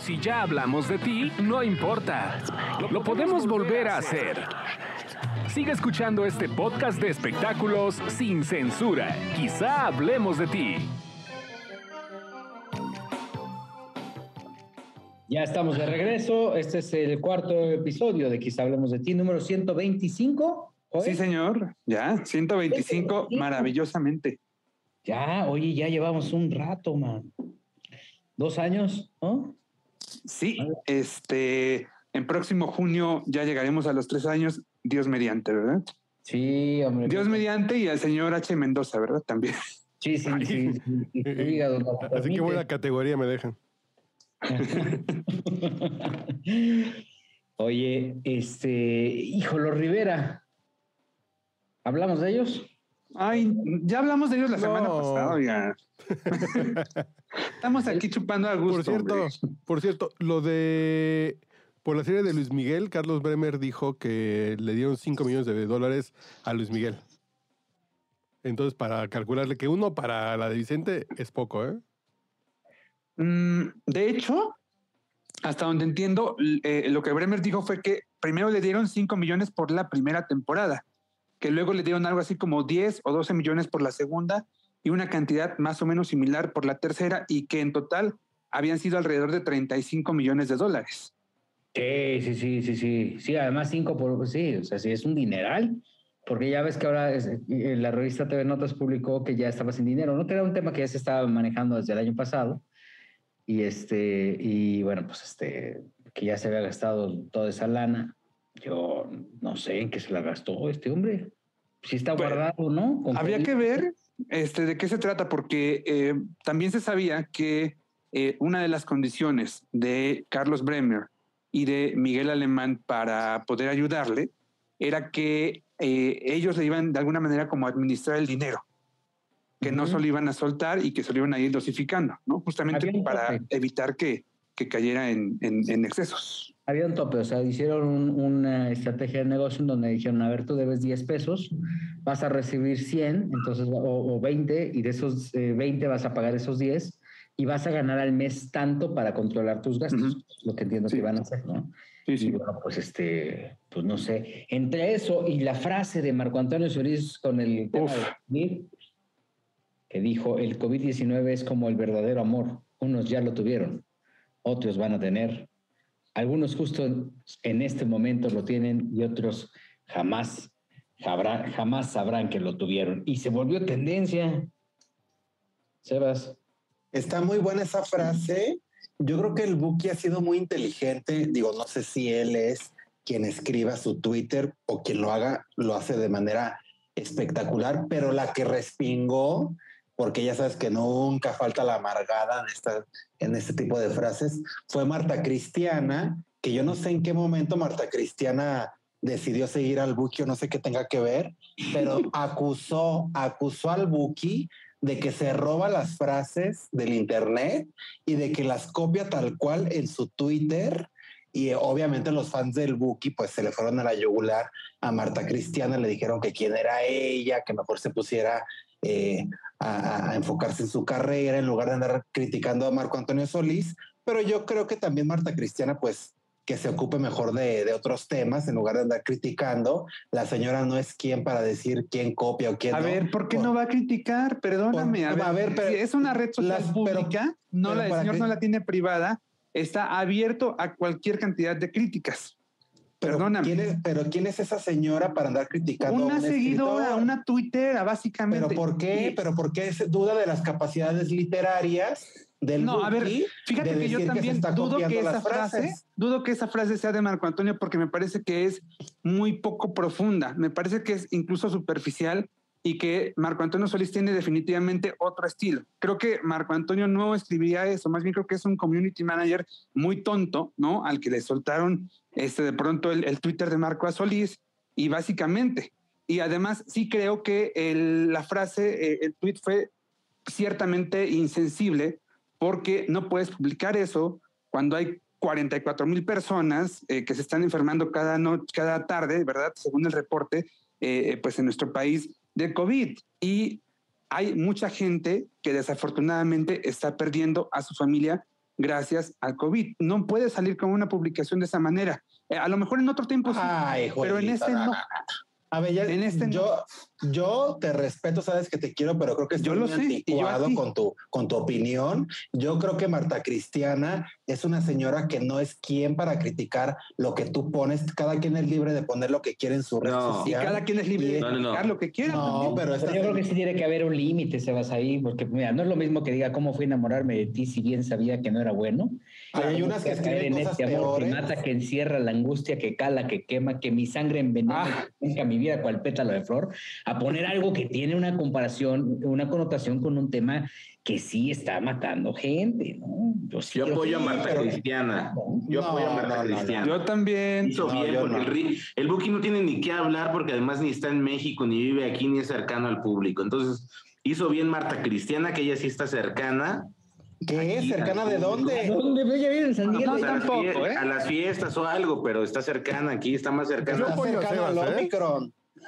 Si ya hablamos de ti, no importa. Lo podemos volver a hacer. Sigue escuchando este podcast de espectáculos sin censura. Quizá hablemos de ti. Ya estamos de regreso. Este es el cuarto episodio de Quizá hablemos de ti, número 125. Sí, señor. Ya, 125, maravillosamente. Ya, oye, ya llevamos un rato, man. Dos años, ¿no? Sí, este, en próximo junio ya llegaremos a los tres años, Dios mediante, ¿verdad? Sí, hombre. Dios mediante y al señor H. Mendoza, ¿verdad? También. Sí, sí, sí. sí, Así que buena categoría me dejan. Oye, este, híjolo, Rivera. ¿Hablamos de ellos? Ay, ya hablamos de ellos la semana pasada. Estamos aquí chupando a gusto. Por cierto, por cierto, lo de por la serie de Luis Miguel, Carlos Bremer dijo que le dieron 5 millones de dólares a Luis Miguel. Entonces, para calcularle que uno para la de Vicente es poco, ¿eh? Mm, de hecho, hasta donde entiendo, eh, lo que Bremer dijo fue que primero le dieron 5 millones por la primera temporada que luego le dieron algo así como 10 o 12 millones por la segunda y una cantidad más o menos similar por la tercera y que en total habían sido alrededor de 35 millones de dólares. Sí, sí, sí, sí, sí. Además 5 por... Sí, o sea, sí, es un dineral. Porque ya ves que ahora eh, la revista TV Notas publicó que ya estaba sin dinero, ¿no? Que era un tema que ya se estaba manejando desde el año pasado. Y este, y bueno, pues este, que ya se había gastado toda esa lana. Yo no sé en qué se la gastó este hombre. Si está guardado, ¿no? Habría que ver este, de qué se trata, porque eh, también se sabía que eh, una de las condiciones de Carlos Bremer y de Miguel Alemán para poder ayudarle era que eh, ellos le iban de alguna manera como a administrar el dinero, que no solo iban a soltar y que se lo iban a ir dosificando, ¿no? Justamente para evitar que, que cayera en, en excesos había un tope, o sea, hicieron una estrategia de negocio en donde dijeron, a ver, tú debes 10 pesos, vas a recibir 100, entonces, o, 20, y de esos 20 eh, vas a pagar esos 10 y vas a ganar al mes tanto para controlar tus gastos, lo que entiendo que van a hacer, ¿no? Sí, sí. bueno, pues este, pues no sé, entre eso y la frase de Marco Antonio Solís con el tema de COVID, que dijo, el COVID-19 es como el verdadero amor, unos ya lo tuvieron, otros van a tener algunos justo en este momento lo tienen y otros jamás, jamás sabrán que lo tuvieron. Y se volvió tendencia. Sebas. Está muy buena esa frase. Yo creo que el Buki ha sido muy inteligente. Digo, no sé si él es quien escriba su Twitter o quien lo haga, lo hace de manera espectacular, pero la que respingó porque ya sabes que nunca falta la amargada en, esta, en este tipo de frases, fue Marta Cristiana, que yo no sé en qué momento Marta Cristiana decidió seguir al Buki o no sé qué tenga que ver, pero acusó, acusó al Buki de que se roba las frases del Internet y de que las copia tal cual en su Twitter. Y obviamente los fans del Buki pues se le fueron a la yugular a Marta Cristiana, le dijeron que quién era ella, que mejor se pusiera eh, a, enfocarse en su carrera en lugar de andar criticando a Marco Antonio Solís. Pero yo creo que también Marta Cristiana, pues que se ocupe mejor de, otros temas en lugar de andar criticando. La señora no es quien para decir quién copia o quién a no. A ver, ¿por qué no va a criticar? Perdóname. a, ver, pero, es una red social pública, no la, el señor no la tiene privada, está abierto a cualquier cantidad de críticas. Perdóname. ¿quién es, pero ¿quién es esa señora para andar criticando? Una seguidora, una tuitera, básicamente. ¿Pero por qué? ¿Pero por qué duda de las capacidades literarias del No, a ver, fíjate que yo también dudo que esa frase, dudo que esa frase sea de Marco Antonio porque me parece que es muy poco profunda. Me parece que es incluso superficial y que Marco Antonio Solís tiene definitivamente otro estilo. Creo que Marco Antonio no escribiría eso, más bien creo que es un community manager muy tonto, ¿no? Al que le soltaron este, de pronto el, Twitter de Marco Solís y básicamente. Y además sí creo que la frase, eh, el tweet fue ciertamente insensible porque no puedes publicar eso cuando hay 44 mil personas eh, que se están enfermando cada noche, cada tarde, ¿verdad? Según el reporte, eh, pues en nuestro país de COVID. Y hay mucha gente que desafortunadamente está perdiendo a su familia gracias al COVID. No puede salir con una publicación de esa manera. Eh, a lo mejor en otro tiempo sí, pero en este no. A ver, ya, en este yo, yo te respeto, sabes que te quiero, pero creo que estoy yo lo muy anticuado con tu, con tu opinión. Yo creo que Marta Cristiana es una señora que no es quien para criticar lo que tú pones. Cada quien es libre de poner lo que quiere en su red social. Y cada quien es libre de criticar lo que quiera. No, pero, yo creo que sí tiene que haber un límite, Sebas, ahí, porque mira, no es lo mismo que diga cómo fui a enamorarme de ti si bien sabía que no era bueno. Hay unas que escriben en este amor que mata, que encierra la angustia, que cala, que quema, que mi sangre envenena, ah. que mi vida cual pétalo de flor, a poner algo que tiene una comparación, una connotación con un tema que sí está matando gente, ¿no? Yo, apoyo a Marta Cristiana. Yo apoyo a Marta Cristiana. Yo también. Hizo bien, porque el, el Buki no tiene ni qué hablar, porque además ni está en México, ni vive aquí, ni es cercano al público. Entonces, hizo bien Marta Cristiana, que ella sí está cercana ¿Qué? ¿Cercana de dónde? ¿Dónde? Ella vive en San Miguel. No, tampoco, ¿eh? A las fiestas o algo, pero está cercana aquí, está más cercana. Yo apoyo a Sebas, ¿eh?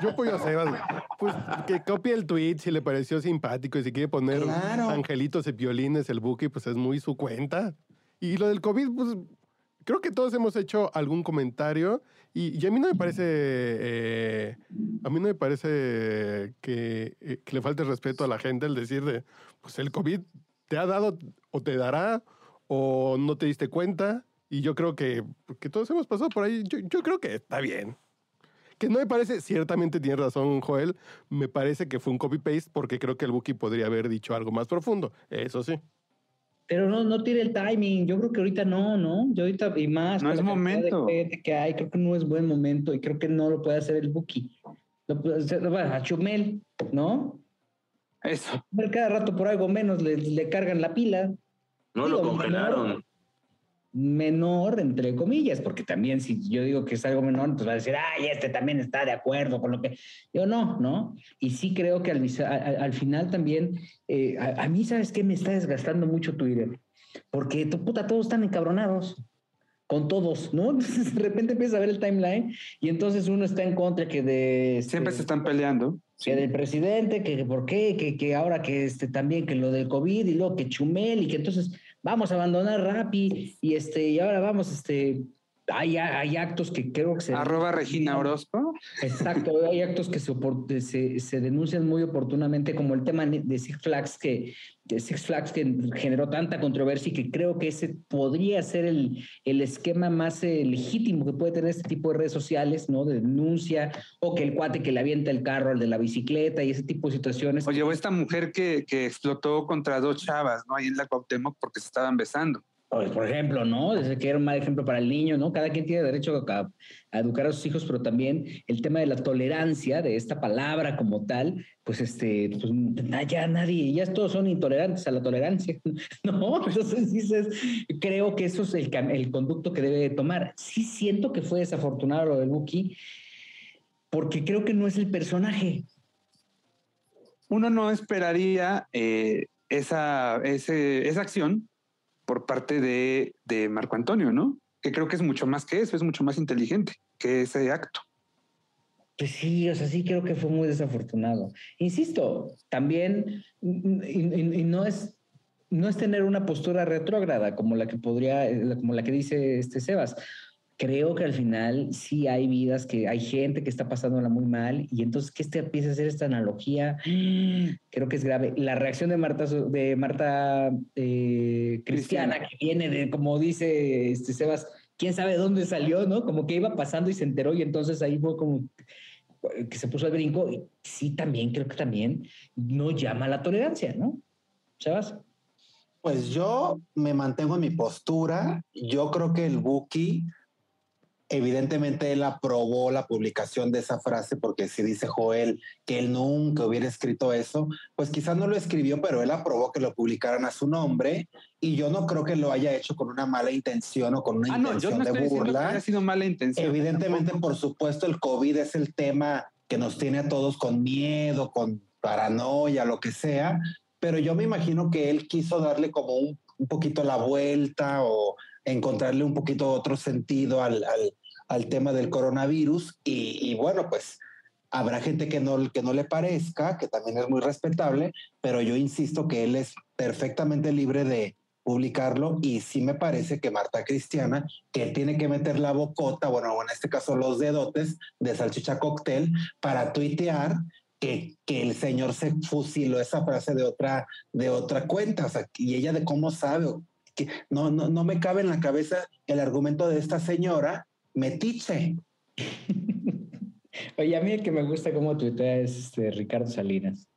Yo apoyo a Sebas. Pues que copie el tweet si le pareció simpático y si quiere poner angelitos y violines el buque, pues es muy su cuenta. Y lo del COVID, pues creo que todos hemos hecho algún comentario y, a mí no me parece, eh, a mí no me parece que, eh, que, le falte respeto a la gente el decir de, pues el COVID te ha dado o te dará o no te diste cuenta. Y yo creo que, que todos hemos pasado por ahí. Yo, yo creo que está bien. Que no me parece, ciertamente tiene razón Joel, me parece que fue un copy-paste porque creo que el Buki podría haber dicho algo más profundo. Eso sí. Pero no, no tire el timing. Yo creo que ahorita no, ¿no? Yo ahorita y más. No es momento. que hay, creo que no es buen momento y creo que no lo puede hacer el Buki. Lo puede hacer, a Chumel, ¿no? Eso. Cada rato por algo menos le, cargan la pila. No lo congelaron. Menor, entre comillas, porque también si yo digo que es algo menor, pues va a decir, ay, este también está de acuerdo con lo que. Yo no, ¿no? Y sí creo que al, al, final también, eh, a, mí, ¿sabes qué? Me está desgastando mucho Twitter, porque tu puta, todos están encabronados con todos, ¿no? Entonces de repente empieza a ver el timeline y entonces uno está en contra que de... Siempre se están peleando que del presidente, que, por qué, que, que, ahora que este también que lo del COVID y luego que Chumel y que entonces vamos a abandonar Rappi y este y ahora vamos este hay, hay actos que creo que se... Arroba Regina Orozco. Exacto, hay actos que se, se, denuncian muy oportunamente, como el tema de Six Flags, que, de Six Flags que generó tanta controversia y que creo que ese podría ser el, el esquema más eh, legítimo que puede tener este tipo de redes sociales, ¿no? De denuncia, o que el cuate que le avienta el carro al de la bicicleta y ese tipo de situaciones. Oye, o esta mujer que, que explotó contra dos chavas, ¿no? Ahí en la Cuauhtémoc porque se estaban besando. Pues, por ejemplo, ¿no? Desde que era un mal ejemplo para el niño, ¿no? Cada quien tiene derecho a, educar a sus hijos, pero también el tema de la tolerancia de esta palabra como tal, pues este, pues ya nadie, ya todos son intolerantes a la tolerancia, ¿no? Entonces dices, creo que eso es el, conducto que debe tomar. Sí siento que fue desafortunado lo del Buki, porque creo que no es el personaje. Uno no esperaría eh, esa, esa acción por parte de, de Marco Antonio, ¿no? Que creo que es mucho más que eso, es mucho más inteligente que ese acto. Pues sí, o sea, sí creo que fue muy desafortunado. Insisto, también, y, no es no es tener una postura retrógrada como la que podría, como la que dice este Sebas creo que al final sí hay vidas que hay gente que está pasándola muy mal y entonces que este empiece a hacer esta analogía, creo que es grave. La reacción de Marta, de Marta eh, Cristiana, que viene de, como dice este Sebas, quién sabe dónde salió, ¿no? Como que iba pasando y se enteró y entonces ahí fue como que se puso al brinco. Sí, también creo que también no llama a la tolerancia, ¿no? Sebas. Pues yo me mantengo en mi postura. Yo creo que el Buki Evidentemente él aprobó la publicación de esa frase porque si dice Joel que él nunca hubiera escrito eso, pues quizás no lo escribió, pero él aprobó que lo publicaran a su nombre y yo no creo que lo haya hecho con una mala intención o con una ah, intención no, yo no de burla. Que haya sido mala intención. Evidentemente, por supuesto, el COVID es el tema que nos tiene a todos con miedo, con paranoia, lo que sea, pero yo me imagino que él quiso darle como un, un poquito la vuelta o encontrarle un poquito otro sentido al, al, al tema del coronavirus y, bueno, pues habrá gente que no, que no le parezca, que también es muy respetable, pero yo insisto que él es perfectamente libre de publicarlo y sí me parece que Marta Cristiana, que tiene que meter la bocota, bueno, en este caso los dedotes de salchicha cóctel para tuitear que, que, el señor se fusiló esa frase de otra, de otra cuenta, o sea, y ella de cómo sabe, que no, no, no me cabe en la cabeza el argumento de esta señora metiche. Oye, a mí el que me gusta cómo tuitea es este, Ricardo Salinas.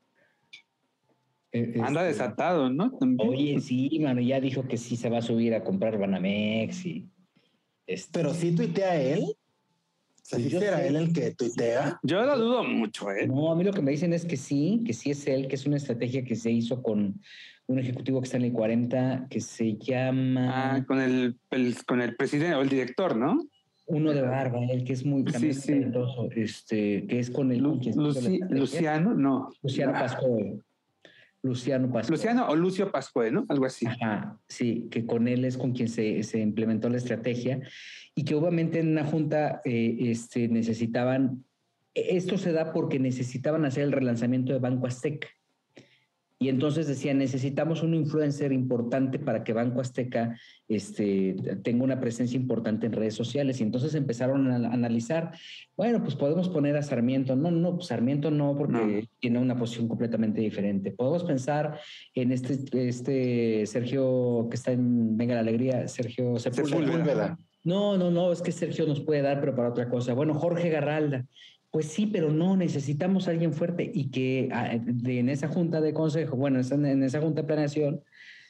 E, Anda este, desatado, ¿no? Oye, sí, mano, ya dijo que sí se va a subir a comprar Banamex y... Este, Pero sí tuitea él. ¿Se pues será él el que tuitea? Yo lo dudo mucho, ¿eh? No, a mí lo que me dicen es que sí, que sí es él, que es una estrategia que se hizo con un ejecutivo que está en el 40, que se llama... Ah, con el, con el presidente o el director, ¿no? Uno de barba, el que es muy sí, sí. este, que es con el... Luciano, no. Luciano ah. Pascual. Luciano Pascual. Luciano o Lucio Pascual, ¿no? Algo así. Ajá, sí, que con él es con quien se, se implementó la estrategia y que obviamente en una junta eh, este, necesitaban, e, esto se da porque necesitaban hacer el relanzamiento de Banco Azteca. Y entonces decían, necesitamos un influencer importante para que Banco Azteca este, tenga una presencia importante en redes sociales. Y entonces empezaron a analizar, bueno, pues podemos poner a Sarmiento. No, no, pues Sarmiento no, porque tiene una posición completamente diferente. Podemos pensar en este, este Sergio que está en Venga la Alegría, Sergio Sepúlveda. No, no, no, es que Sergio nos puede dar, pero para otra cosa. Bueno, Jorge Garralda. Pues sí, pero no, necesitamos a alguien fuerte y que ah, en esa junta de consejo, bueno, en esa junta de planeación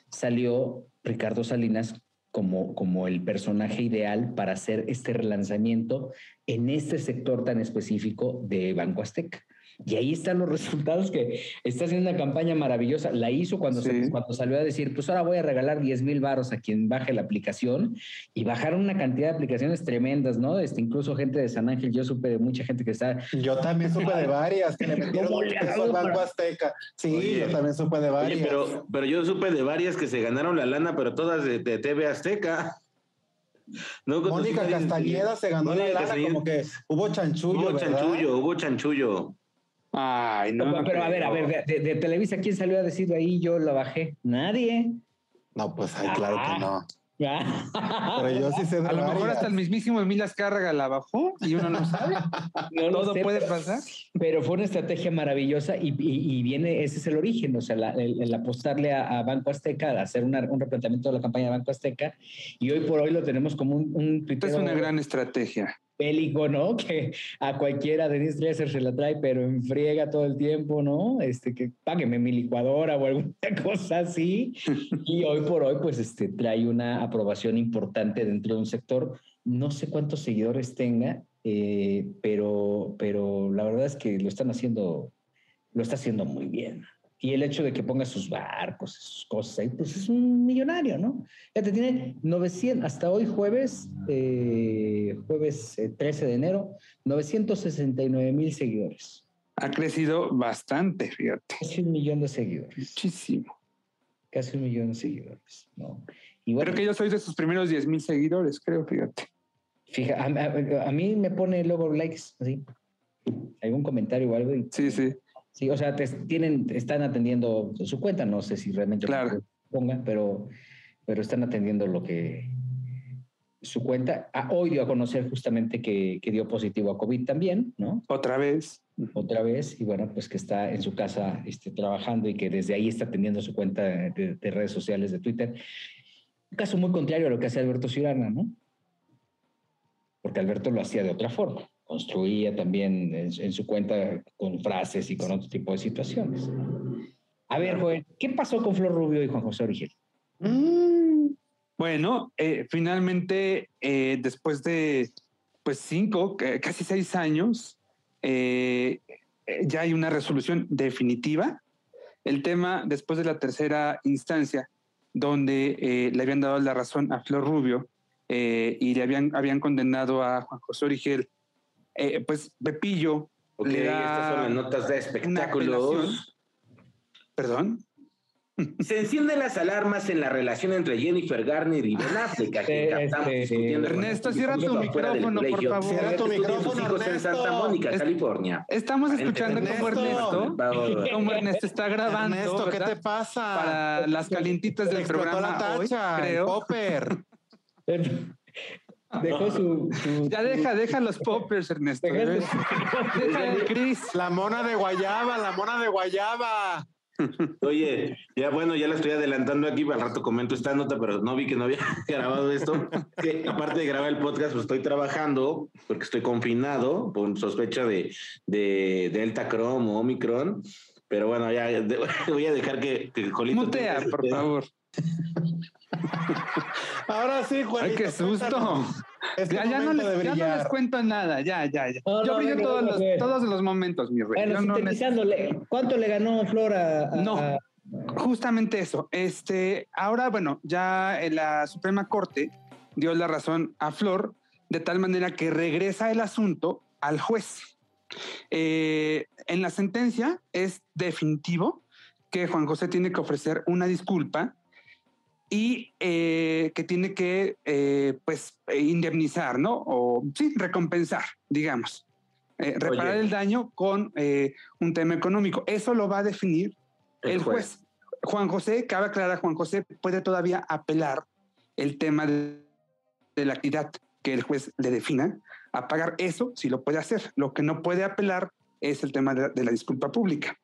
salió Ricardo Salinas como, como el personaje ideal para hacer este relanzamiento en este sector tan específico de Banco Azteca. Y ahí están los resultados que está haciendo una campaña maravillosa. La hizo cuando, cuando salió a decir, pues ahora voy a regalar 10 mil baros a quien baje la aplicación y bajaron una cantidad de aplicaciones tremendas, ¿no? Este, incluso gente de San Ángel, yo supe de mucha gente que está... Yo también supe de varias que le metieron al Banco Azteca. Sí, yo también supe de varias. pero, pero yo supe de varias que se ganaron la lana, pero todas de, TV Azteca. Mónica Castañeda se ganó la lana, como que hubo chanchullo. Hubo chanchullo, hubo chanchullo. Ay, no. Pero, a ver, a ver, de, Televisa, ¿quién salió a decir ahí yo la bajé? Nadie. No, pues ay, claro que no. Pero yo sí sé A lo mejor hasta el mismísimo Emilio Azcárraga la bajó y uno no sabe. no Todo puede pasar. Pero fue una estrategia maravillosa y, viene, ese es el origen, o sea, el, apostarle a, Banco Azteca, a hacer un replanteamiento de la campaña de Banco Azteca y hoy por hoy lo tenemos como un, un Es una gran estrategia bélico, ¿no? Que a cualquiera de Dresser se la trae, pero enfriega todo el tiempo, ¿no? Este, que págueme mi licuadora o alguna cosa así. Y hoy por hoy, pues, este, trae una aprobación importante dentro de un sector. No sé cuántos seguidores tenga, eh, pero, pero la verdad es que lo están haciendo, lo está haciendo muy bien. Y el hecho de que ponga sus barcos, sus cosas ahí, pues es un millonario, ¿no? Ya te tiene 900, hasta hoy jueves, eh, jueves 13 eh, de enero, 969 mil seguidores. Ha crecido bastante, fíjate. Casi un millón de seguidores. Muchísimo. Casi un millón de seguidores, ¿no? Y creo que yo soy de sus primeros 10 mil seguidores, creo, fíjate. Fíjate, a, mí me pone luego likes, así. Algún comentario o algo. sí, sí. Sí, o sea, te, tienen, están atendiendo su cuenta, no sé si realmente claro. pongan, pero, pero están atendiendo lo que su cuenta. Ah, hoy dio a conocer justamente que, que, dio positivo a COVID también, ¿no? Otra vez. Otra vez, y bueno, pues que está en su casa este, trabajando y que desde ahí está atendiendo su cuenta de, de redes sociales, de Twitter. Un caso muy contrario a lo que hace Alberto Ciurana, ¿no? Porque Alberto lo hacía de otra forma construía también en, su cuenta con frases y con otro tipo de situaciones. A ver, Joel, ¿qué pasó con Flor Rubio y Juan José Origel? Mm, bueno, eh, finalmente, eh, después de pues cinco, casi seis años, eh, ya hay una resolución definitiva. El tema, después de la tercera instancia, donde le habían dado la razón a Flor Rubio y le habían, habían condenado a Juan José Origel eh, pues Pepillo le da estas son las notas de espectáculos. ¿Perdón? Se encienden las alarmas en la relación entre Jennifer Garner y Ben Affleck. Este, Ernesto, cierra tu micrófono, por favor. Cierra tu micrófono, hijos en Santa Mónica, California. Estamos escuchando cómo Ernesto, cómo Ernesto está grabando. Ernesto, ¿qué te pasa? Para las calientitas del programa la tacha, hoy, creo. popper. Dejó su, Ya deja, deja los poppers, Ernesto. Deja- Deja el Chris. La mona de guayaba, la mona de guayaba. Oye, ya bueno, ya la estoy adelantando aquí, al rato comento esta nota, pero no vi que no había grabado esto. Que aparte de grabar el podcast, pues estoy trabajando porque estoy confinado por sospecha de, de Delta Chrome o Omicron. Pero bueno, ya de- voy a dejar que, que Jolito Mutea, por favor. Ahora sí, Juanito. Ay, qué susto. Ya, ya no les, de ya no les brillar. cuento nada, ya, ya, ya. No, Yo no, vi venga, todos, los, todos momentos, mi rey. Bueno, sintetizándole, ¿cuánto le ganó Flor a, a- No. a- Justamente eso. Este, ahora, bueno, ya en la Suprema Corte dio la razón a Flor de tal manera que regresa el asunto al juez. Eh, en la sentencia es definitivo que Juan José tiene que ofrecer una disculpa y eh, que tiene que, eh, pues, eh, indemnizar, ¿no? O sí, recompensar, digamos. Eh, reparar Oye. el daño con eh, un tema económico. Eso lo va a definir el, juez. Juan José, cabe aclarar, Juan José puede todavía apelar el tema de, de la actividad que el juez le defina, a pagar eso sí lo puede hacer. Lo que no puede apelar es el tema de, de la disculpa pública.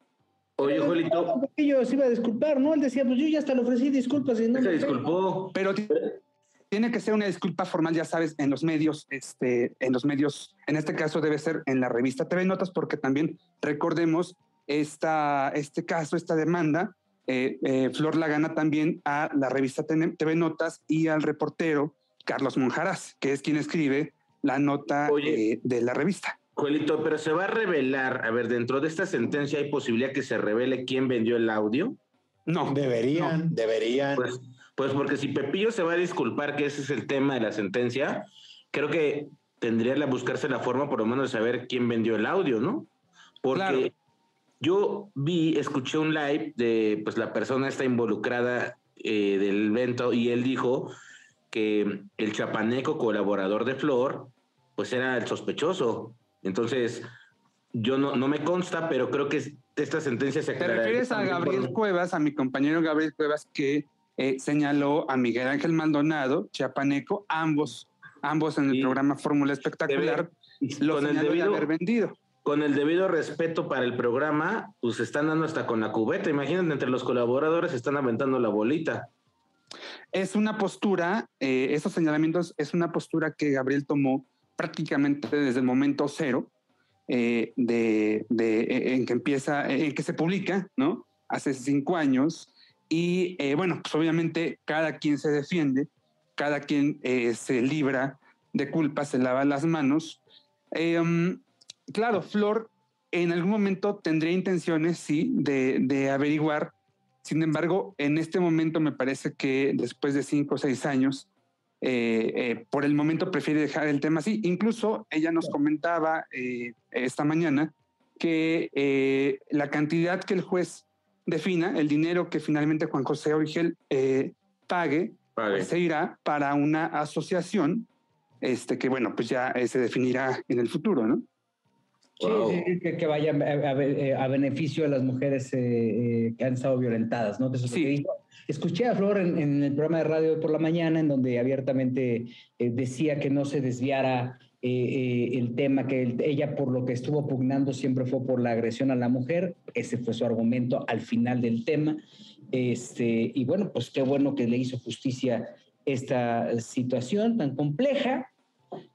Oye, Jolito, Yo se iba a disculpar, ¿no? Él decía, pues yo ya hasta le ofrecí disculpas y no se disculpó. Pero ti- tiene que ser una disculpa formal, ya sabes, en los medios, este, en los medios, en este caso debe ser en la revista TV Notas, porque también recordemos esta, este caso, esta demanda, eh, eh, Flor la gana también a la revista TV TV Notas y al reportero Carlos Monjaraz, que es quien escribe la nota Oye. eh, de la revista. Jolito, pero se va a revelar, a ver, dentro de esta sentencia hay posibilidad que se revele quién vendió el audio. No, Deberían, deberían. Pues, pues porque si Pepillo se va a disculpar, que ese es el tema de la sentencia, creo que tendría que buscarse la forma por lo menos de saber quién vendió el audio, ¿no? Porque Claro. yo vi, escuché un live de pues la persona está involucrada eh, del evento y él dijo que el chapaneco colaborador de Flor, pues era el sospechoso. Entonces, yo no, no me consta, pero creo que esta sentencia se Te refieres a por- Gabriel Cuevas, a mi compañero Gabriel Cuevas, que eh, señaló a Miguel Ángel Maldonado, chiapaneco, ambos, ambos en el programa Fórmula Espectacular, lo con el de debido haber vendido. con el debido respeto para el programa, pues se están dando hasta con la cubeta. Imagínate, entre los colaboradores se están aventando la bolita. Es una postura, eh, esos señalamientos es una postura que Gabriel tomó prácticamente desde el momento cero eh, de, eh, en que empieza, en que se publica, ¿no? Hace cinco años. Y eh, bueno, pues obviamente cada quien se defiende, cada quien eh, se libra de culpa, se lava las manos. Eh, um, claro, Flor en algún momento tendría intenciones, sí, de, de averiguar. Sin embargo, en este momento me parece que después de cinco o seis años, eh, eh, por el momento prefiere dejar el tema así. Incluso ella nos comentaba eh, esta mañana que eh, la cantidad que el juez defina, el dinero que finalmente Juan José Origel eh, pague, pues, se irá para una asociación, este que bueno, pues ya eh, se definirá en el futuro, ¿no? Sí, Wow. sí, que, que vaya a, a- a beneficio de las mujeres eh, eh, que han estado violentadas, ¿no? Eso Sí. Escuché a Flor en, en el programa de radio por la mañana, en donde abiertamente eh, decía que no se desviara eh, eh, el tema, que el- ella por lo que estuvo pugnando siempre fue por la agresión a la mujer. Ese fue su argumento al final del tema. Este, y bueno, pues qué bueno que le hizo justicia esta situación tan compleja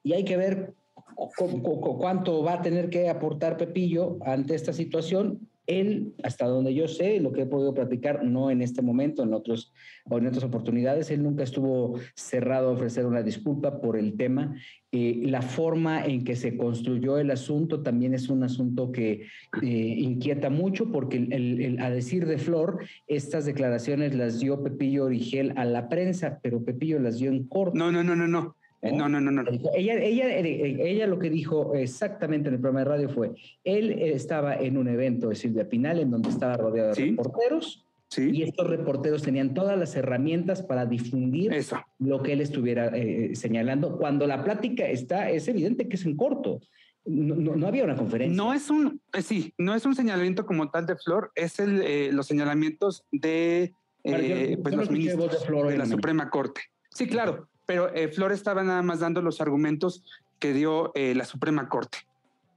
y hay que ver cuánto va a tener que aportar Pepillo ante esta situación. Él, hasta donde yo sé, lo que he podido platicar, no en este momento, en otros en otras oportunidades, él nunca estuvo cerrado a ofrecer una disculpa por el tema. Eh, la forma en que se construyó el asunto también es un asunto que eh, inquieta mucho porque a decir de Flor, estas declaraciones las dio Pepillo Origel a la prensa, pero Pepillo las dio en corto. No, no, no, no, no. Eh, No, no, no, no. Ella, ella, eh, ella lo que dijo exactamente en el programa de radio fue, él estaba en un evento de Silvia Pinal en donde estaba rodeado de Sí. reporteros, Y estos reporteros tenían todas las herramientas para difundir lo que él estuviera eh, señalando. Cuando la plática está, es evidente que es en corto. No, había una conferencia. No es un, eh, sí, no es un señalamiento como tal de Flor, es el, eh, los señalamientos de pues, los ministros de, la Suprema Corte. Sí, claro, pero Flor estaba nada más dando los argumentos que dio la Suprema Corte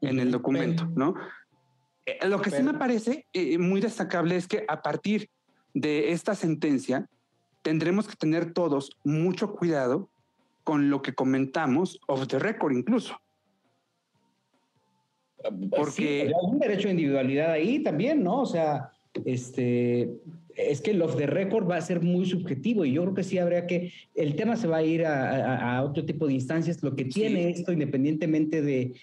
en el documento, ¿no? lo que sí me parece muy destacable es que a partir de esta sentencia, tendremos que tener todos mucho cuidado con lo que comentamos off the record incluso. Porque hay un derecho de individualidad ahí también, ¿no? O sea, este es que el off the record va a ser muy subjetivo y yo creo que sí habría que el tema se va a ir a, otro tipo de instancias. Lo que tiene esto, independientemente de,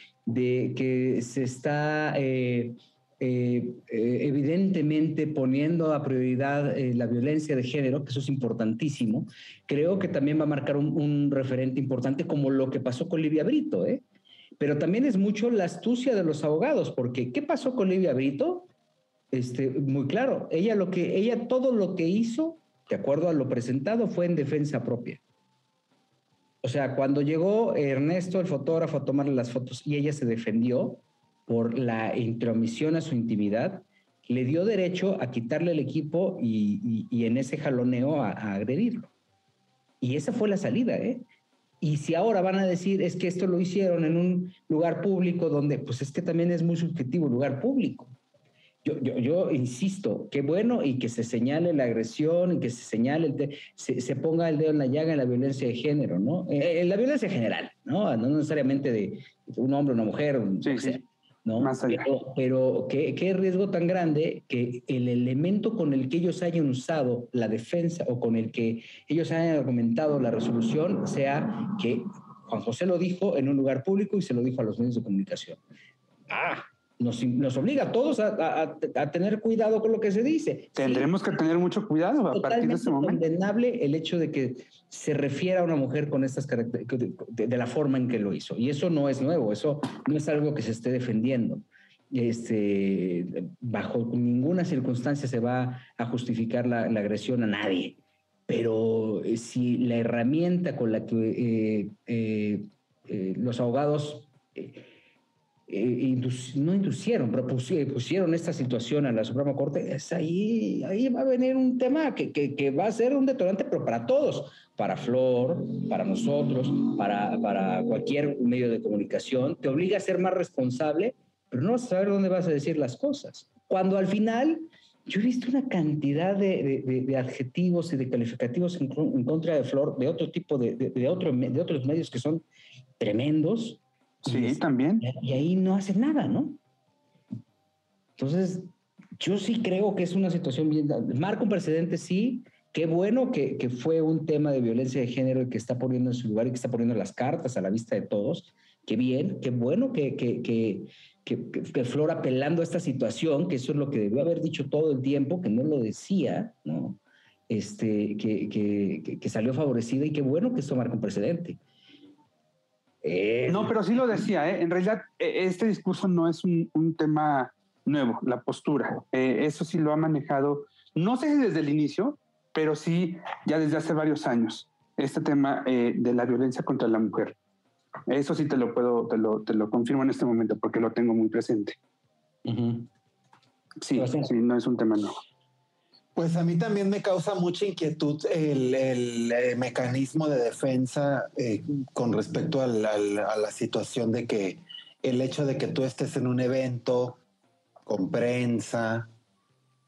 que se está eh, eh, evidentemente poniendo a prioridad eh, la violencia de género, que eso es importantísimo, creo que también va a marcar un, referente importante como lo que pasó con Livia Brito, Pero también es mucho la astucia de los abogados, porque ¿qué pasó con Livia Brito? Este, muy claro, ella lo que, ella todo lo que hizo, de acuerdo a lo presentado, fue en defensa propia. O sea, cuando llegó Ernesto, el fotógrafo, a tomarle las fotos y ella se defendió, por la intromisión a su intimidad, le dio derecho a quitarle el equipo y, en ese jaloneo a, agredirlo. Y esa fue la salida, ¿eh? Y si ahora van a decir es que esto lo hicieron en un lugar público donde, pues es que también es muy subjetivo, lugar público. Yo, yo, yo insisto, qué bueno y que se señale la agresión, y que se señale, se, ponga el dedo en la llaga en la violencia de género, ¿no? En, eh, la violencia general, ¿no? No necesariamente de un hombre, o una mujer, sí, sí. ¿no? Pero, ¿qué, riesgo tan grande que el elemento con el que ellos hayan usado la defensa o con el que ellos hayan argumentado la resolución sea que Juan José lo dijo en un lugar público y se lo dijo a los medios de comunicación. Ah, nos, obliga a todos a, tener cuidado con lo que se dice. Tendremos que tener mucho cuidado a partir de ese momento. Es condenable el hecho de que se refiera a una mujer con estas características, de, la forma en que lo hizo. Y eso no es nuevo, eso no es algo que se esté defendiendo. Este, bajo ninguna circunstancia se va a justificar la, agresión a nadie. Pero eh, si la herramienta con la que eh, eh, los abogados eh, no inducieron, pero pusieron esta situación a la Suprema Corte, es ahí, ahí va a venir un tema que, que, va a ser un detonante, pero para todos, para Flor, para nosotros, para, para cualquier medio de comunicación, te obliga a ser más responsable, pero no a saber dónde vas a decir las cosas. Cuando al final yo he visto una cantidad de, de, adjetivos y de calificativos en, contra de Flor, de otro tipo de, de, otro, de otros medios que son tremendos, Sí, también. Y ahí no hace nada, ¿no? Entonces, yo sí creo que es una situación bien. Marca un precedente, sí. Qué bueno que, que, fue un tema de violencia de género que está poniendo en su lugar y que está poniendo las cartas a la vista de todos. Qué bien, qué bueno que, que, que, que, Flor apelando a esta situación, que eso es lo que debió haber dicho todo el tiempo, que no lo decía, ¿no? Este, que, que, que salió favorecida y qué bueno que esto marca un precedente. Eh, no, pero sí lo decía, ¿eh? en realidad e, este discurso no es un, tema nuevo, la postura. Eh, eso sí lo ha manejado, no sé si desde el inicio, pero sí ya desde hace varios años, este tema de la violencia contra la mujer. Eso sí te lo puedo, te lo, te lo confirmo en este momento porque lo tengo muy presente. Sí, sí, no es un tema nuevo. Pues a mí también me causa mucha inquietud el, eh, mecanismo de defensa eh, con respecto a la, situación de que el hecho de que tú estés en un evento con prensa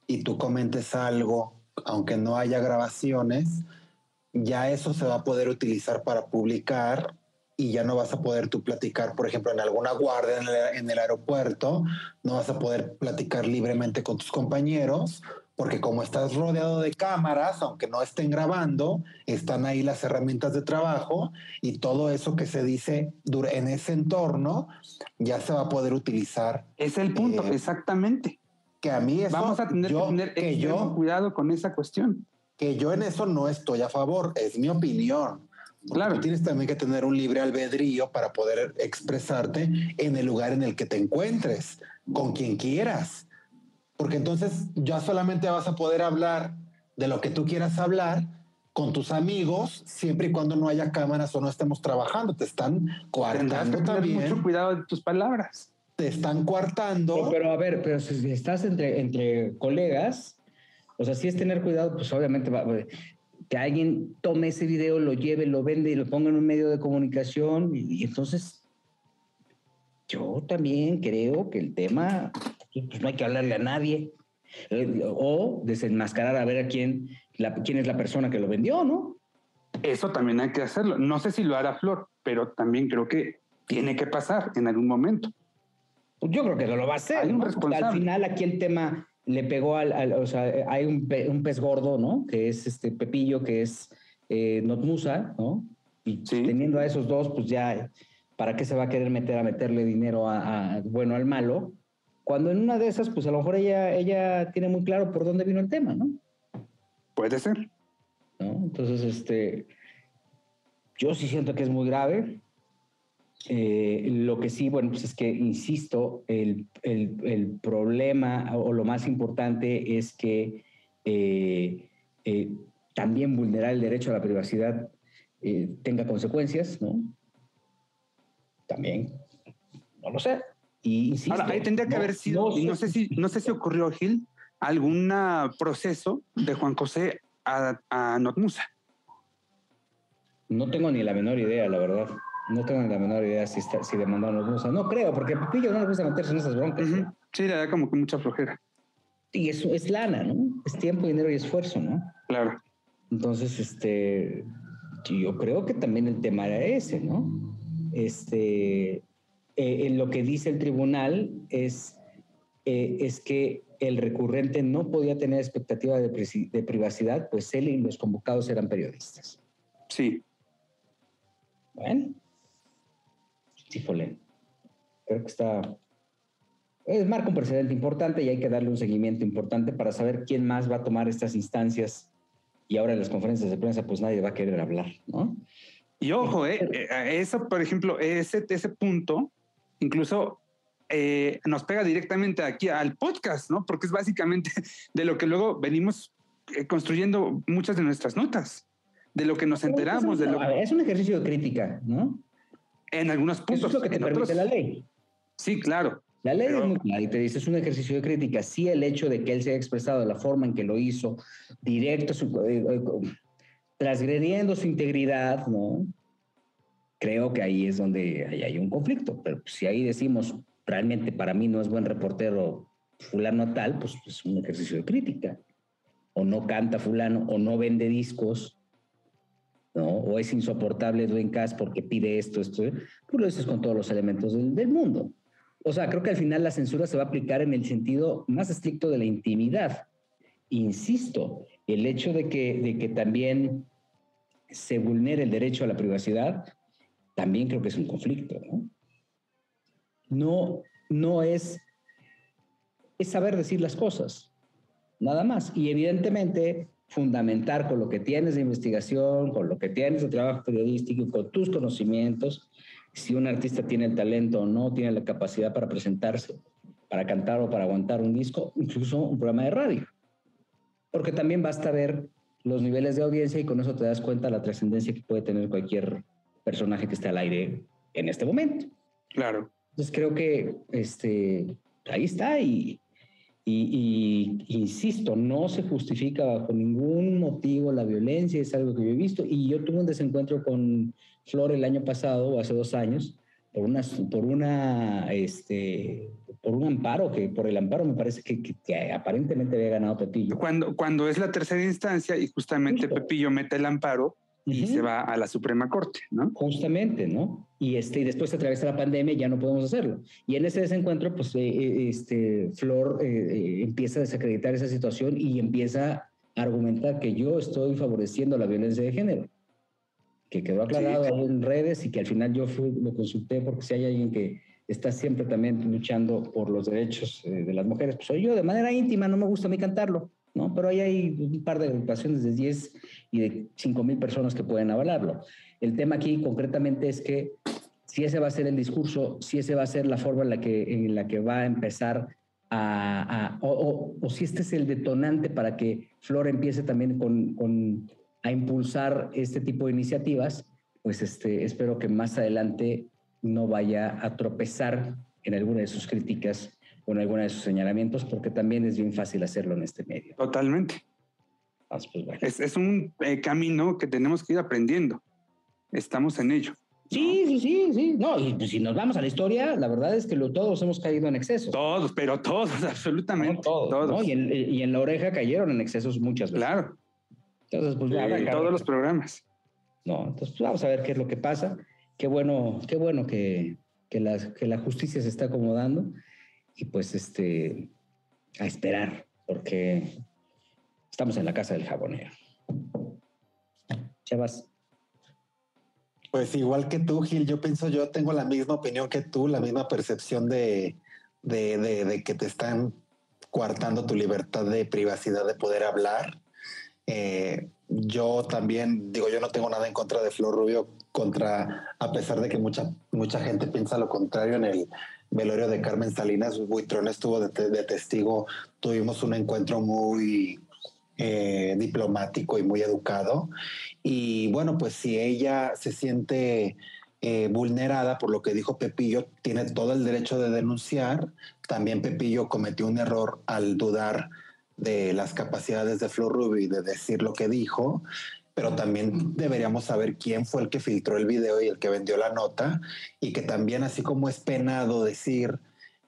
y tú comentes algo, aunque no haya grabaciones, ya eso se va a poder utilizar para publicar y ya no vas a poder tú platicar, por ejemplo, en alguna guardia en el aeropuerto, no vas a poder platicar libremente con tus compañeros porque como estás rodeado de cámaras, aunque no estén grabando, están ahí las herramientas de trabajo y todo eso que se dice en ese entorno ya se va a poder utilizar. Es el punto, eh, exactamente. Que a mí eso, Vamos a tener que tener cuidado con esa cuestión. Que yo en eso no estoy a favor, es mi opinión. Claro. tienes también que tener un libre albedrío para poder expresarte en el lugar en el que te encuentres, con quien quieras porque entonces ya solamente vas a poder hablar de lo que tú quieras hablar con tus amigos, siempre y cuando no haya cámaras o no estemos trabajando. Te están coartando también. Mucho cuidado de tus palabras. Te están coartando. Pero, a ver, pero si estás entre, entre colegas, o sea, si es tener cuidado, pues obviamente va, que alguien tome ese video, lo lleve, lo vende y lo ponga en un medio de comunicación. Y, entonces, yo también creo que el tema, pues no hay que hablarle a nadie. Eh, o desenmascarar a ver a quién, quién es la persona que lo vendió, ¿no? Eso también hay que hacerlo. No sé si lo hará Flor, pero también creo que tiene que pasar en algún momento. Pues yo creo que no lo va a hacer. ¿no? Al final aquí el tema le pegó al, o sea, hay un, pez gordo, ¿no? Que es este Pepillo, que es eh, Notmusa, ¿no? Y teniendo a esos dos, pues ya, ¿para qué se va a querer meter a meterle dinero a, bueno al malo? Cuando en una de esas, pues a lo mejor ella, ella tiene muy claro por dónde vino el tema, ¿no? Puede ser. ¿No? Entonces, este, yo sí siento que es muy grave. Eh, lo que sí, bueno, pues es que, insisto, el, el, problema o lo más importante es que eh, eh, también vulnerar el derecho a la privacidad tenga consecuencias, ¿no? También, no lo sé. Y insisto, Ahora, ahí tendría que haber sido, no, sé si, no sé si ocurrió, Gil, algún proceso de Juan José a, a Notmusa. No tengo ni la menor idea, la verdad. No tengo ni la menor idea si, está, si demandaron los Musa. No creo, porque a Pepillo no le gusta meterse en esas broncas. Sí, le da como que mucha flojera. Y eso es lana, ¿no? Es tiempo, dinero y esfuerzo, ¿no? Claro. Entonces, este, yo creo que también el tema era ese, ¿no? Este, eh, lo que dice el tribunal es, eh, es que el recurrente no podía tener expectativa de, de privacidad, pues él y los convocados eran periodistas. Sí. Bueno, Creo que está... Es marca un precedente importante y hay que darle un seguimiento importante para saber quién más va a tomar estas instancias. Y ahora en las conferencias de prensa, pues nadie va a querer hablar, ¿no? Y ojo, eh, eh eso, por ejemplo, ese, ese punto, incluso eh, nos pega directamente aquí al podcast, ¿no? Porque es básicamente de lo que luego venimos eh, construyendo muchas de nuestras notas, de lo que nos enteramos. de lo... Es un ejercicio de crítica, ¿no? En algunos puntos. Eso es lo que te permite la ley. Sí, claro. La ley es muy clara y te dice, es un ejercicio de crítica. Sí, el hecho de que él se haya expresado de la forma en que lo hizo, directo, eh, eh, transgrediendo su integridad, ¿no? Creo que ahí es donde hay, un conflicto. Pero si ahí decimos, realmente para mí no es buen reportero fulano tal, pues es un ejercicio de crítica. O no canta fulano, o no vende discos, o es insoportable Dwayne Cass porque pide esto, esto, tú lo dices con todos los elementos del, mundo. O sea, creo que al final la censura se va a aplicar en el sentido más estricto de la intimidad. Insisto, el hecho de que, de que también se vulnere el derecho a la privacidad, también creo que es un conflicto, ¿no? No, no es, es saber decir las cosas, nada más. Y evidentemente fundamentar con lo que tienes de investigación, con lo que tienes de trabajo periodístico, con tus conocimientos, si un artista tiene el talento o no, tiene la capacidad para presentarse, para cantar o para aguantar un disco, incluso un programa de radio. Porque también basta ver los niveles de audiencia y con eso te das cuenta la trascendencia que puede tener cualquier personaje que esté al aire en este momento. Claro. Entonces creo que este, ahí está y, y, insisto, no se justifica bajo ningún motivo la violencia, es algo que yo he visto. Y yo tuve un desencuentro con Flor el año pasado o hace dos años por una, por una, este, por un amparo, que por el amparo me parece que, que, aparentemente había ganado Pepillo. Cuando, cuando es la tercera instancia y justamente Pepillo mete el amparo, y se va a la Suprema Corte, ¿no? Justamente, ¿no? Y, este, y después atraviesa la pandemia y ya no podemos hacerlo. Y en ese desencuentro, pues, eh, eh, este, Flor eh, empieza a desacreditar esa situación y empieza a argumentar que yo estoy favoreciendo la violencia de género, que quedó aclarado en redes y que al final yo fui, lo consulté porque si hay alguien que está siempre también luchando por los derechos de las mujeres, pues soy yo de manera íntima, no me gusta a mí cantarlo. ¿no? Pero ahí hay un par de agrupaciones de 10 y de 5 mil personas que pueden avalarlo. El tema aquí concretamente es que si ese va a ser el discurso, si ese va a ser la forma en la que, en la que va a empezar a, o, si este es el detonante para que Flor empiece también con, a impulsar este tipo de iniciativas, pues este, espero que más adelante no vaya a tropezar en alguna de sus críticas o en alguna de sus señalamientos, porque también es bien fácil hacerlo en este medio. Totalmente. Ah, pues es, un eh, camino que tenemos que ir aprendiendo. Estamos en ello. Sí, sí, sí, sí. No, y pues, si nos vamos a la historia, la verdad es que todos hemos caído en exceso. Todos, pero todos, absolutamente. todos. Y, en, la oreja cayeron en excesos muchas veces. Claro. Entonces, pues sí, todos los programas. No, entonces pues, vamos a ver qué es lo que pasa. Qué bueno, qué bueno que, que, la, que la justicia se está acomodando y pues este, a esperar, porque estamos en la casa del jabonero. Chavas. Pues igual que tú, Gil, yo pienso, yo tengo la misma opinión que tú, la misma percepción de, de, que te están coartando tu libertad de privacidad de poder hablar. Eh, yo también digo, yo no tengo nada en contra de Flor Rubio, contra, a pesar de que mucha, mucha gente piensa lo contrario en el velorio de Carmen Salinas, Buitrón estuvo de, de testigo, tuvimos un encuentro muy eh, diplomático y muy educado. Y bueno, pues si ella se siente eh, vulnerada por lo que dijo Pepillo, tiene todo el derecho de denunciar. También Pepillo cometió un error al dudar de las capacidades de Flor Rubio y de decir lo que dijo, pero también deberíamos saber quién fue el que filtró el video y el que vendió la nota, y que también así como es penado decir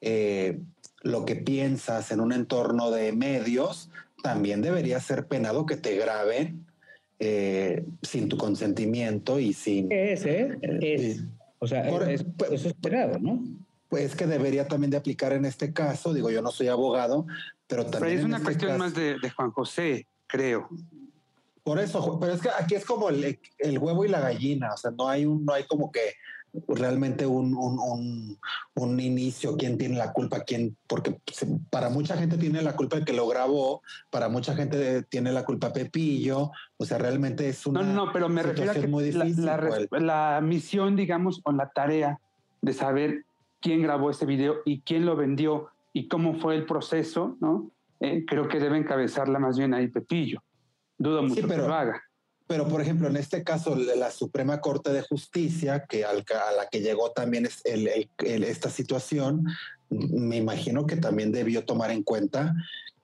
eh, lo que piensas en un entorno de medios, también debería ser penado que te graben eh, sin tu consentimiento y sin... Es, ¿eh? Es. o sea, pues, eso es penado, ¿no? Pues que debería también de aplicar en este caso. Digo, yo no soy abogado, pero también... es una este cuestión más de, Juan José, creo. Por eso, pero es que aquí es como el, el, huevo y la gallina, o sea, no hay un, no hay como que realmente un, un, un, inicio, quién tiene la culpa, quién, porque para mucha gente tiene la culpa el que lo grabó, para mucha gente tiene la culpa Pepillo, o sea, realmente es una... No, no, pero me refiero a que difícil, la, misión, digamos, o la tarea de saber quién grabó ese video y quién lo vendió y cómo fue el proceso, ¿no? Eh, creo que debe encabezarla más bien ahí Pepillo. Dudo mucho pero, que lo haga. Pero, por ejemplo, en este caso, la Suprema Corte de Justicia, que a la que llegó también es esta situación, me imagino que también debió tomar en cuenta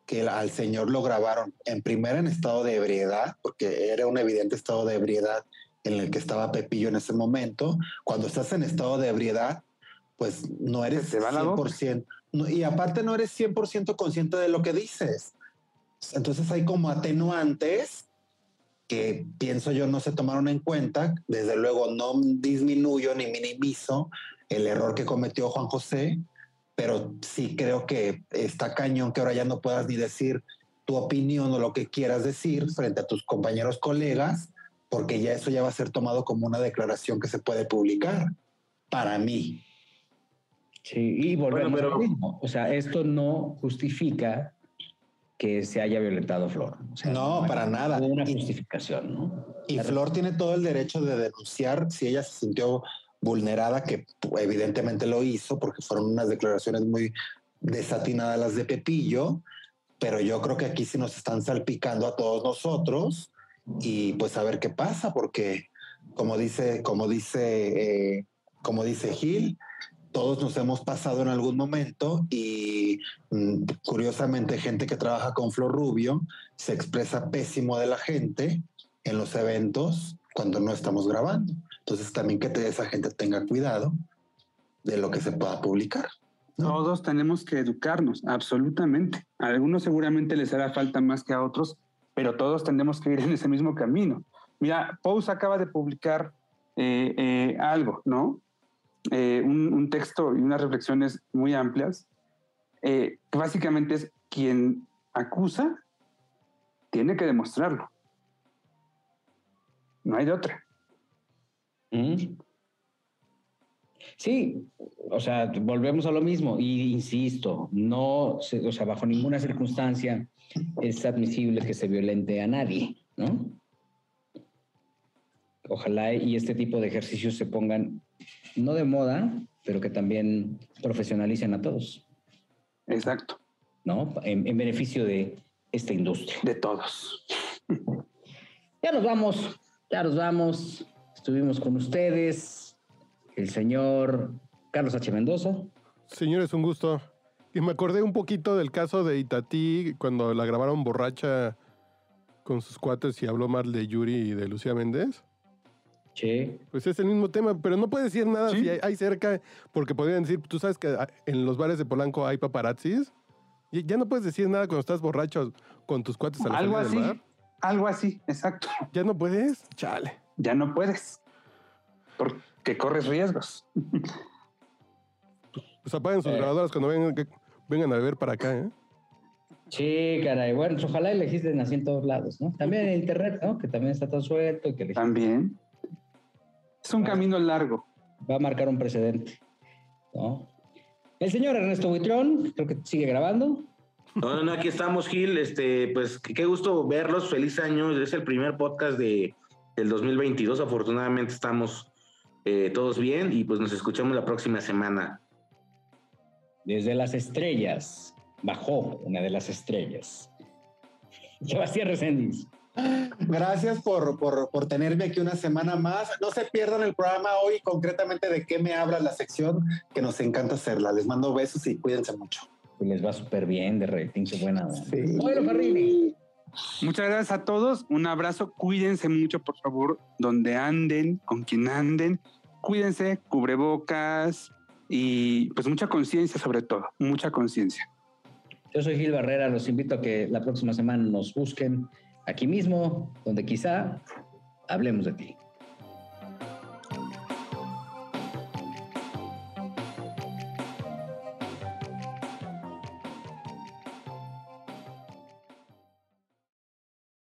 que al señor lo grabaron en primera en estado de ebriedad, porque era un evidente estado de ebriedad en el que estaba Pepillo en ese momento. Cuando estás en estado de ebriedad, pues no eres 100%. y aparte no eres 100% consciente de lo que dices. Entonces hay como atenuantes que pienso yo no se tomaron en cuenta. Desde luego no disminuyo ni minimizo el error que cometió Juan José, pero sí creo que está cañón que ahora ya no puedas ni decir tu opinión o lo que quieras decir frente a tus compañeros colegas, porque ya eso ya va a ser tomado como una declaración que se puede publicar, para mí. Sí, y volvemos a lo mismo. O sea, esto no justifica que se haya violentado Flor. no, para nada. Una justificación, ¿no? Y Flor tiene todo el derecho de denunciar si ella se sintió vulnerada, que evidentemente lo hizo, porque fueron unas declaraciones muy desatinadas las de Pepillo, pero yo creo que aquí sí nos están salpicando a todos nosotros y pues a ver qué pasa, porque como dice, como dice, eh, como dice Gil, todos nos hemos pasado en algún momento y mm, curiosamente gente que trabaja con Flor Rubio se expresa pésimo de la gente en los eventos cuando no estamos grabando. Entonces también que esa gente tenga cuidado de lo que se pueda publicar. Todos tenemos que educarnos, absolutamente. A algunos seguramente les hará falta más que a otros, pero todos tenemos que ir en ese mismo camino. Mira, Pous acaba de publicar eh, eh, algo, ¿no? Eh, un, texto y unas reflexiones muy amplias, eh, que básicamente es quien acusa tiene que demostrarlo. No hay de otra. Mm. Sí, o sea, volvemos a lo mismo y insisto, no, o sea, bajo ninguna circunstancia es admisible que se violente a nadie, ¿no? Ojalá y este tipo de ejercicios se pongan no de moda, pero que también profesionalicen a todos. Exacto. ¿no? En, en beneficio de esta industria. De todos. Ya nos vamos, ya nos vamos. Estuvimos con ustedes, el señor Carlos H. Mendoza. Señores, un gusto. Y me acordé un poquito del caso de Itatí cuando la grabaron borracha con sus cuates y habló mal de Yuri y de Lucía Méndez. Sí. Pues es el mismo tema, pero no puede decir nada si hay, cerca, porque podrían decir, tú sabes que en los bares de Polanco hay paparazzis. Y ya no puedes decir nada cuando estás borracho con tus cuates a la Algo así, algo así, exacto. ¿Ya no puedes? Chale. Ya no puedes. Porque corres riesgos. Pues apaguen sus eh. grabadoras cuando vengan, vengan a beber para acá, ¿eh? Sí, caray. Bueno, pues ojalá elegisten así en todos lados, ¿no? También en internet, ¿no? Que también está todo suelto y que También. Es un camino largo. Va a marcar un precedente, ¿no? El señor Ernesto Buitrón, creo que sigue grabando. No, no, aquí estamos, Gil. Este, pues qué gusto verlos. Feliz año. Es el primer podcast de, del 2022. Afortunadamente estamos eh, todos bien y pues nos escuchamos la próxima semana. Desde las estrellas, bajó una de las estrellas. Sebastián Reséndiz. Gracias por, por, por, tenerme aquí una semana más. No se pierdan el programa hoy, concretamente de qué me habla la sección, que nos encanta hacerla. Les mando besos y cuídense mucho. Les va súper bien de rating, qué buena. Muchas gracias a todos. Un abrazo. Cuídense mucho, por favor, donde anden, con quien anden. Cuídense, cubrebocas, y pues mucha conciencia sobre todo, mucha conciencia. Yo soy Gil Barrera, los invito a que la próxima semana nos busquen aquí mismo, donde quizá hablemos de ti.